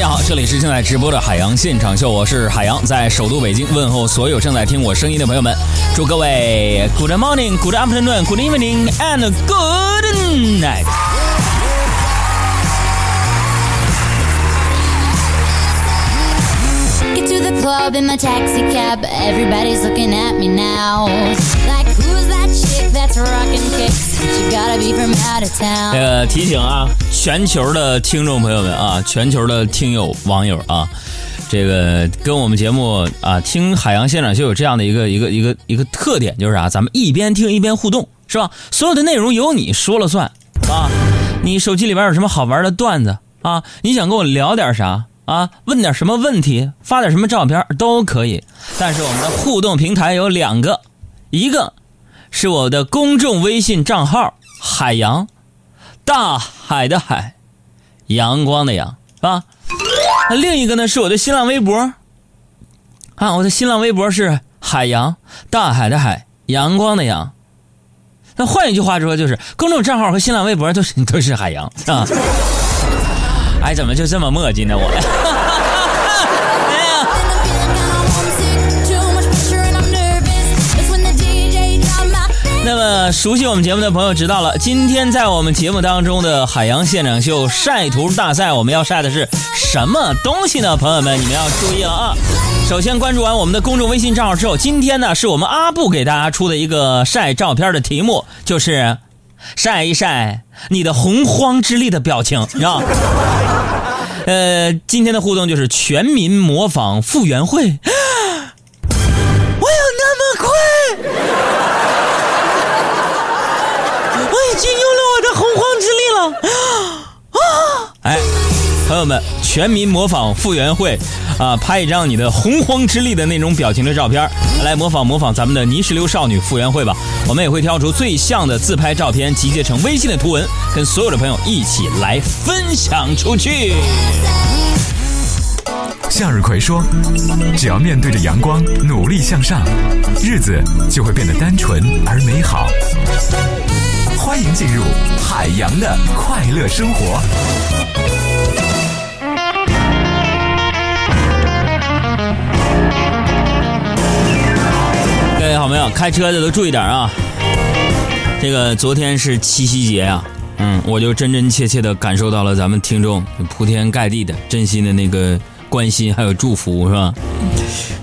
家好，这里是正在直播的海洋现场秀，我是海洋，在首都北京问候所有正在听我声音的朋友们，祝各位 Good morning, Good afternoon, Good evening, and Good night。Get to the club in my taxi cab. Everybody's looking at me now. Like, who's that chick that's rocking kicks? She gotta be from out of 这 town. 个提醒啊，全球的听众朋友们啊，全球的听友网友啊，这个跟我们节目啊听海洋现场秀有这样的一个一个一个一个特点，就是啊，咱们一边听一边互动，是吧？所有的内容由你说了算啊。你手机里边有什么好玩的段子啊？你想跟我聊点啥啊？问点什么问题？发点什么照片都可以。但是我们的互动平台有两个，一个是我的公众微信账号“海洋”，大海的海，阳光的阳，是吧？那另一个呢是我的新浪微博，啊，我的新浪微博是海洋，大海的海，阳光的阳。那换一句话说，就是公众账号和新浪微博都是都是海洋啊。哎，怎么就这么墨迹呢？我，熟悉我们节目的朋友知道了，今天在我们节目当中的海洋现场秀晒图大赛，我们要晒的是什么东西呢？朋友们，你们要注意了啊！首先关注完我们的公众微信账号之后，今天呢是我们阿布给大家出的一个晒照片的题目，就是晒一晒你的洪荒之力的表情，是吧？呃，今天的互动就是全民模仿傅园慧。哎，朋友们，全民模仿傅园慧啊，拍一张你的洪荒之力的那种表情的照片，来模仿模仿咱们的泥石流少女傅园慧吧。我们也会挑出最像的自拍照片，集结成微信的图文，跟所有的朋友一起来分享出去。向日葵说：“只要面对着阳光，努力向上，日子就会变得单纯而美好。”欢迎进入海洋的快乐生活。各位好朋友，开车的都注意点啊！这个昨天是七夕节啊，嗯，我就真真切切的感受到了咱们听众铺天盖地的真心的那个关心还有祝福，是吧？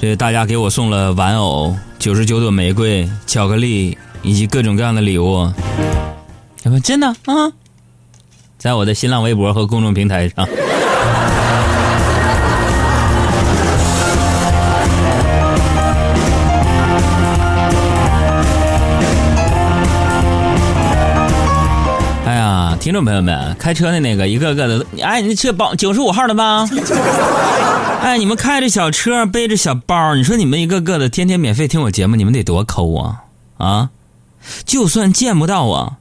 这大家给我送了玩偶、九十九朵玫瑰、巧克力以及各种各样的礼物，什么真的啊？在我的新浪微博和公众平台上。呀，听众朋友们，开车的那个一个个的，哎，你这包九十五号的吧？哎，你们开着小车，背着小包，你说你们一个个的天天免费听我节目，你们得多抠啊啊！就算见不到我，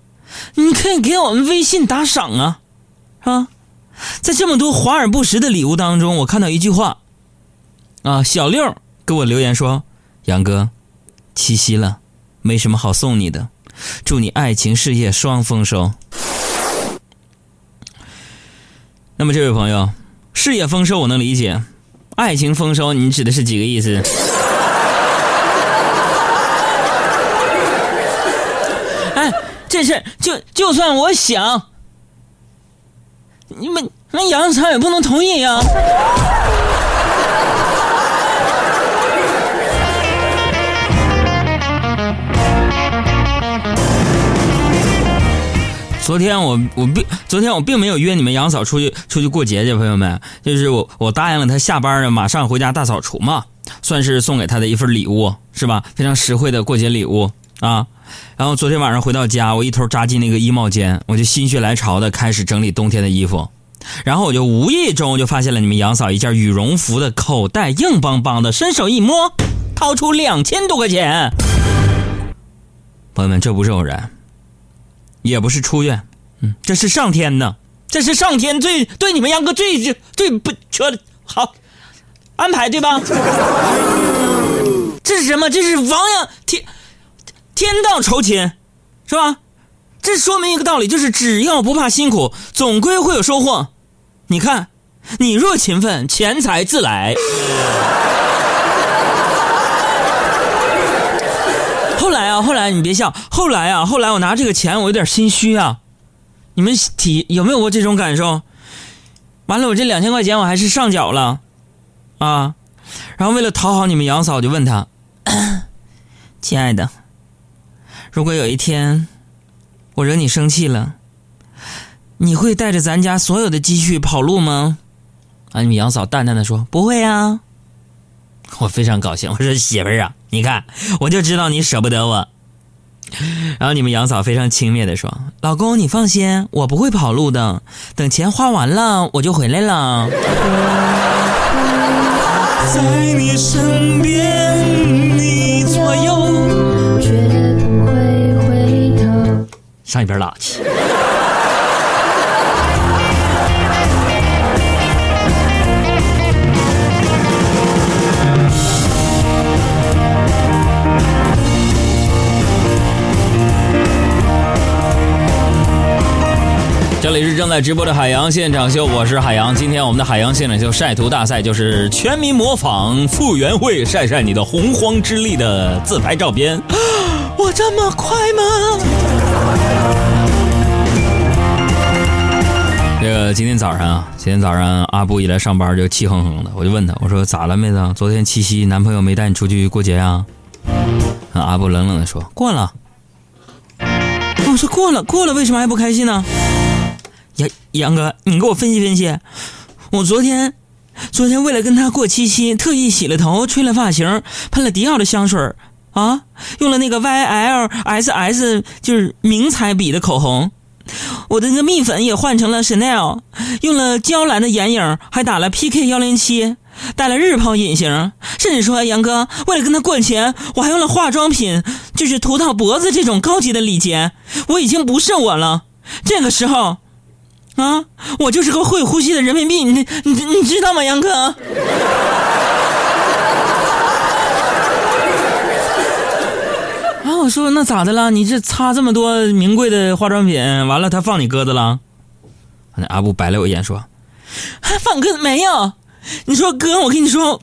你可以给我们微信打赏啊，啊！在这么多华而不实的礼物当中，我看到一句话，啊，小六给我留言说：“杨哥，七夕了，没什么好送你的，祝你爱情事业双丰收。”那么这位朋友，事业丰收我能理解，爱情丰收你指的是几个意思？哎，这事就就算我想，你们那杨厂也不能同意呀、昨天我我并昨天我并没有约你们杨嫂出去出去过节去，朋友们，就是我我答应了她下班了，马上回家大扫除嘛，算是送给她的一份礼物，是吧？非常实惠的过节礼物啊。然后昨天晚上回到家，我一头扎进那个衣帽间，我就心血来潮的开始整理冬天的衣服，然后我就无意中就发现了你们杨嫂一件羽绒服的口袋硬邦邦的，伸手一摸，掏出两千多块钱。朋友们，这不是偶然。也不是出院，嗯，这是上天呢，这是上天最对你们杨哥最最不缺的好安排，对吧？这是什么？这是亡羊天天道酬勤，是吧？这说明一个道理，就是只要不怕辛苦，总归会有收获。你看，你若勤奋，钱财自来。后来啊，后来你别笑，后来啊，后来我拿这个钱，我有点心虚啊。你们体有没有过这种感受？完了，我这两千块钱我还是上缴了，啊，然后为了讨好你们杨嫂，就问他，亲爱的，如果有一天我惹你生气了，你会带着咱家所有的积蓄跑路吗？啊，你们杨嫂淡淡的说，不会啊。我非常高兴，我说媳妇儿啊，你看，我就知道你舍不得我。然后你们杨嫂非常轻蔑的说：“老公，你放心，我不会跑路的。等钱花完了，我就回来了。”在你身边，你左右，绝不会回头。上一边拉去。正在直播的海洋现场秀，我是海洋。今天我们的海洋现场秀晒图大赛就是全民模仿傅园慧晒晒你的洪荒之力的自拍照片。我这么快吗？这个今天早上啊，今天早上阿布一来上班就气哼哼的，我就问他，我说咋了妹子？昨天七夕男朋友没带你出去过节呀？阿布冷冷的说过了。我说过了，过了，为什么还不开心呢？杨杨哥，你给我分析分析。我昨天，昨天为了跟他过七夕，特意洗了头，吹了发型，喷了迪奥的香水啊，用了那个 YLSS 就是名彩笔的口红，我的那个蜜粉也换成了 Chanel，用了娇兰的眼影，还打了 PK 幺零七，戴了日抛隐形，甚至说杨哥为了跟他过节，我还用了化妆品，就是涂到脖子这种高级的礼节，我已经不是我了。这个时候。啊，我就是个会呼吸的人民币，你你你知道吗，杨哥？啊，我说那咋的了？你这擦这么多名贵的化妆品，完了他放你鸽子了？那阿布白了我一眼说：“放鸽子没有？你说哥，我跟你说。”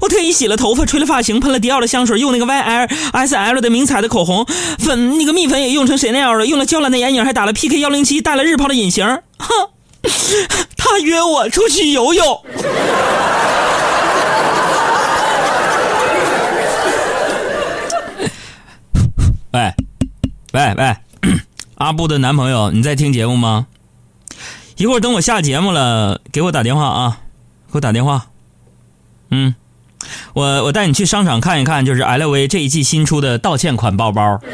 我特意洗了头发，吹了发型，喷了迪奥的香水，用那个 Y L S L 的明彩的口红，粉那个蜜粉也用成谁那样了，用了娇兰的眼影，还打了 PK 幺零七，戴了日抛的隐形。哼，他约我出去游泳。喂，喂喂，阿布的男朋友，你在听节目吗？一会儿等我下节目了，给我打电话啊，给我打电话。嗯，我我带你去商场看一看，就是 LV 这一季新出的道歉款包包。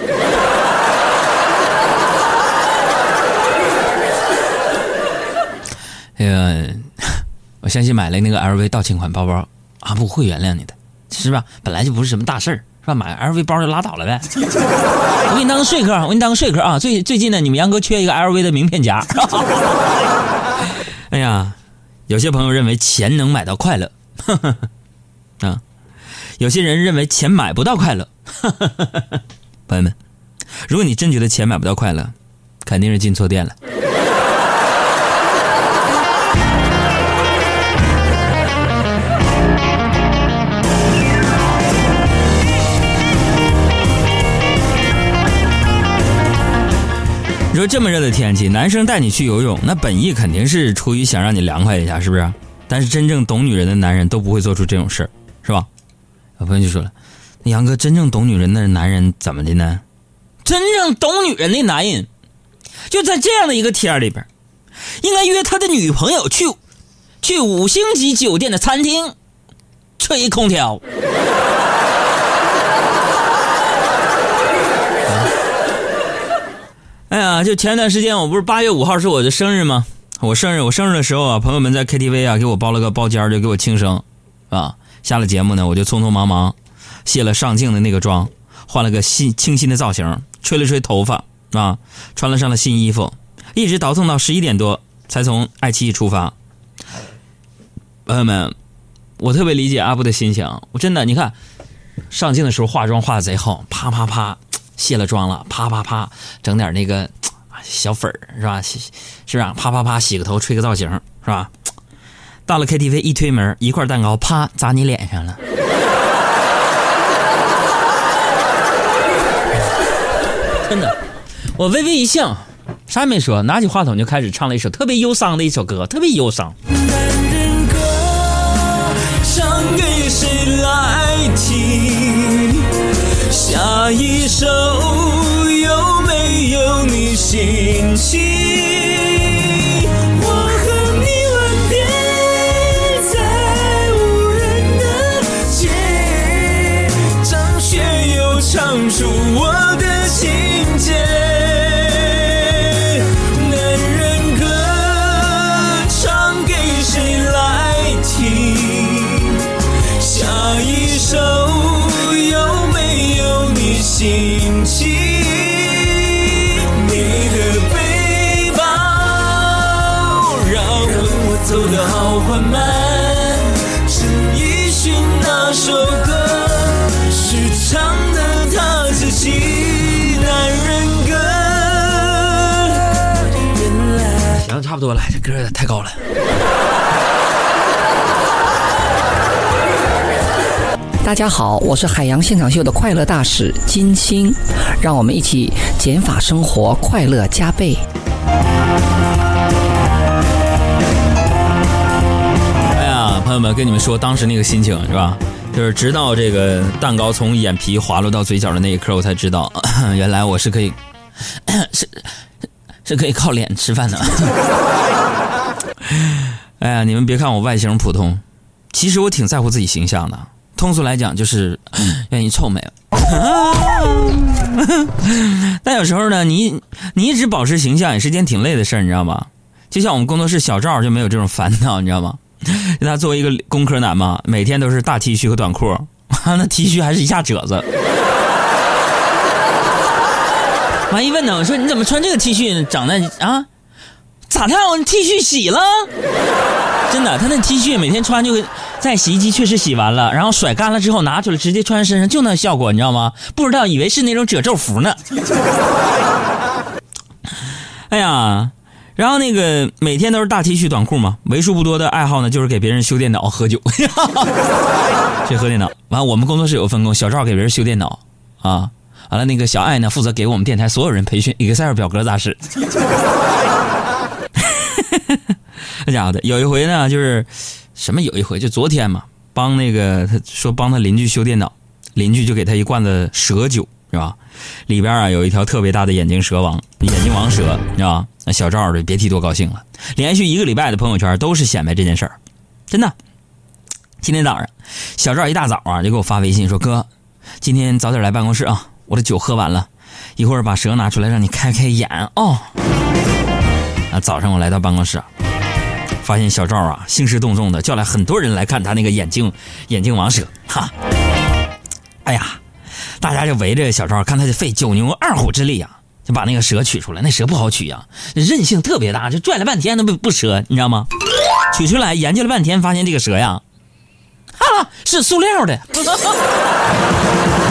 那个，我相信买了那个 LV 道歉款包包，阿布会原谅你的，是吧？本来就不是什么大事儿，是吧？买 LV 包就拉倒了呗。我给你当个说客，我给你当个说客啊！最最近呢，你们杨哥缺一个 LV 的名片夹。哎呀，有些朋友认为钱能买到快乐。啊，有些人认为钱买不到快乐。朋友们，如果你真觉得钱买不到快乐，肯定是进错店了。你说这么热的天气，男生带你去游泳，那本意肯定是出于想让你凉快一下，是不是？但是真正懂女人的男人都不会做出这种事儿，是吧？朋友就说了：“那杨哥，真正懂女人的男人怎么的呢？真正懂女人的男人，就在这样的一个天里边，应该约他的女朋友去，去五星级酒店的餐厅吹空调。哎呀，就前段时间，我不是八月五号是我的生日吗？我生日，我生日的时候啊，朋友们在 KTV 啊给我包了个包间就给我庆生，啊，下了节目呢，我就匆匆忙忙卸了上镜的那个妆，换了个新清新的造型，吹了吹头发啊，穿了上了新衣服，一直倒腾到十一点多才从爱奇艺出发。朋友们，我特别理解阿布的心情，我真的，你看上镜的时候化妆化的贼好，啪啪啪卸了妆了，啪啪啪整点那个。小粉儿是吧？是吧？啪啪啪洗个头，吹个造型是吧？到了 KTV 一推门，一块蛋糕啪砸你脸上了。真的，我微微一笑，啥也没说，拿起话筒就开始唱了一首特别忧伤的一首歌，特别忧伤。男人歌唱给谁来听？下一首有没有你心情？出我的情节。男人歌唱给谁来听？下一首有没有你心情？你的背包让我走得好缓慢，不多了，这歌有点太高了。大家好，我是海洋现场秀的快乐大使金星，让我们一起减法生活，快乐加倍。哎呀，朋友们，跟你们说当时那个心情是吧？就是直到这个蛋糕从眼皮滑落到嘴角的那一刻，我才知道，原来我是可以，是 是可以靠脸吃饭的。哎呀，你们别看我外形普通，其实我挺在乎自己形象的。通俗来讲，就是愿意臭美。但有时候呢，你你一直保持形象也是件挺累的事儿，你知道吗？就像我们工作室小赵就没有这种烦恼，你知道吗？他作为一个工科男嘛，每天都是大 T 恤和短裤，那 T 恤还是一下褶子。完一问呢，我说你怎么穿这个 T 恤，长得啊？咋的？我 T 恤洗了？真的，他那 T 恤每天穿就在洗衣机确实洗完了，然后甩干了之后拿出来直接穿身上，就那效果，你知道吗？不知道以为是那种褶皱服呢。哎呀，然后那个每天都是大 T 恤短裤嘛，为数不多的爱好呢就是给别人修电脑、喝酒，去喝电脑。完，我们工作室有分工，小赵给别人修电脑啊，完了那个小爱呢负责给我们电台所有人培训 Excel 表格咋使。那家伙的，有一回呢，就是什么有一回，就昨天嘛，帮那个他说帮他邻居修电脑，邻居就给他一罐子蛇酒，是吧？里边啊有一条特别大的眼镜蛇王，眼镜王蛇，你知道吧？那小赵就别提多高兴了，连续一个礼拜的朋友圈都是显摆这件事儿，真的。今天早上，小赵一大早啊就给我发微信说：“哥，今天早点来办公室啊，我的酒喝完了，一会儿把蛇拿出来让你开开眼哦。”啊，早上我来到办公室，发现小赵啊兴师动众的叫来很多人来看他那个眼镜眼镜王蛇，哈，哎呀，大家就围着小赵看他就费九牛二虎之力啊，就把那个蛇取出来。那蛇不好取呀、韧性特别大，就拽了半天都不不折，你知道吗？取出来研究了半天，发现这个蛇呀，哈、是塑料的。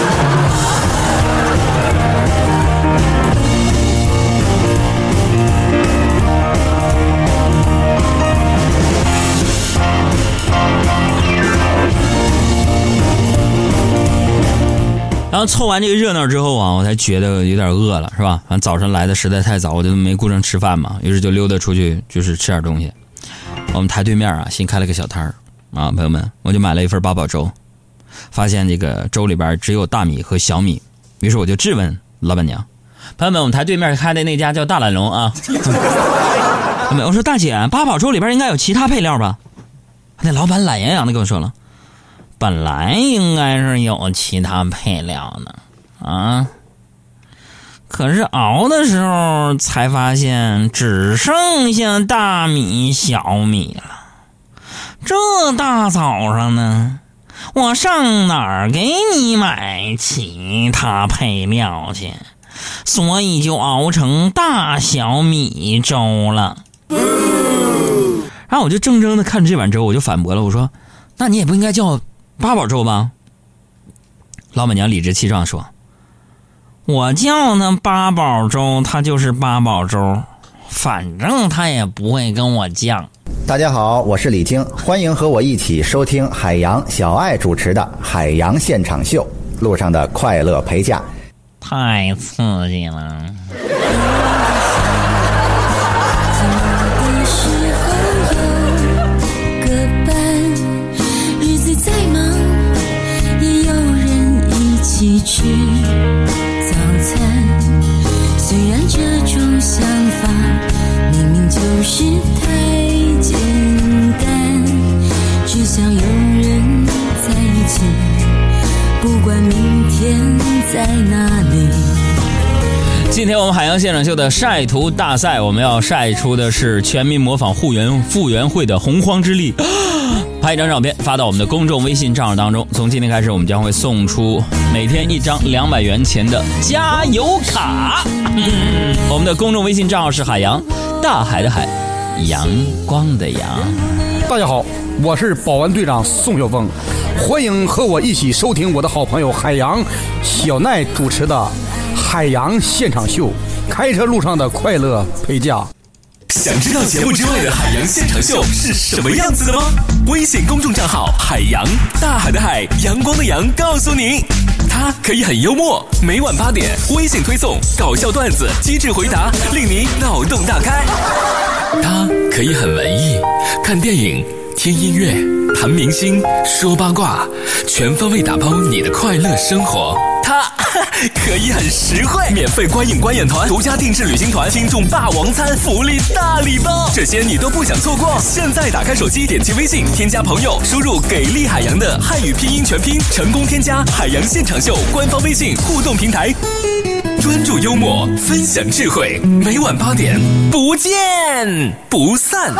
然后凑完这个热闹之后啊，我才觉得有点饿了，是吧？反正早上来的实在太早，我就没顾上吃饭嘛，于是就溜达出去，就是吃点东西。我们台对面啊，新开了个小摊儿啊，朋友们，我就买了一份八宝粥，发现这个粥里边只有大米和小米，于是我就质问老板娘：“朋友们，我们台对面开的那家叫大懒龙啊。”朋友们我说大姐，八宝粥里边应该有其他配料吧？那老板懒洋洋的跟我说了。本来应该是有其他配料的啊，可是熬的时候才发现只剩下大米、小米了。这大早上呢，我上哪儿给你买其他配料去？所以就熬成大小米粥了。然后我就怔怔的看着这碗粥，我就反驳了，我说：“那你也不应该叫。”八宝粥吧，老板娘理直气壮说：“我叫他八宝粥，他就是八宝粥，反正他也不会跟我犟。大家好，我是李菁，欢迎和我一起收听海洋小爱主持的《海洋现场秀》，路上的快乐陪嫁。太刺激了！吃早餐。虽然这种想法明明就是太简单，只想有人在一起，不管明天在哪里。今天我们海洋现场秀的晒图大赛，我们要晒出的是全民模仿护援复原会的洪荒之力。拍一张照片发到我们的公众微信账号当中。从今天开始，我们将会送出每天一张两百元钱的加油卡。我们的公众微信账号是海洋，大海的海，阳光的阳。大家好，我是保安队长宋晓峰，欢迎和我一起收听我的好朋友海洋小奈主持的《海洋现场秀》，开车路上的快乐陪驾。想知道节目之外的海洋现场秀是什么样子的吗？微信公众账号“海洋大海的海阳光的阳”告诉你，它可以很幽默，每晚八点微信推送搞笑段子、机智回答，令你脑洞大开。它可以很文艺，看电影、听音乐、谈明星、说八卦，全方位打包你的快乐生活。它可以很实惠，免费观影观演团、独家定制旅行团、听众霸王餐、福利大礼包，这些你都不想错过。现在打开手机，点击微信，添加朋友，输入“给力海洋”的汉语拼音全拼，成功添加海洋现场秀官方微信互动平台。专注幽默，分享智慧，每晚八点不见不散。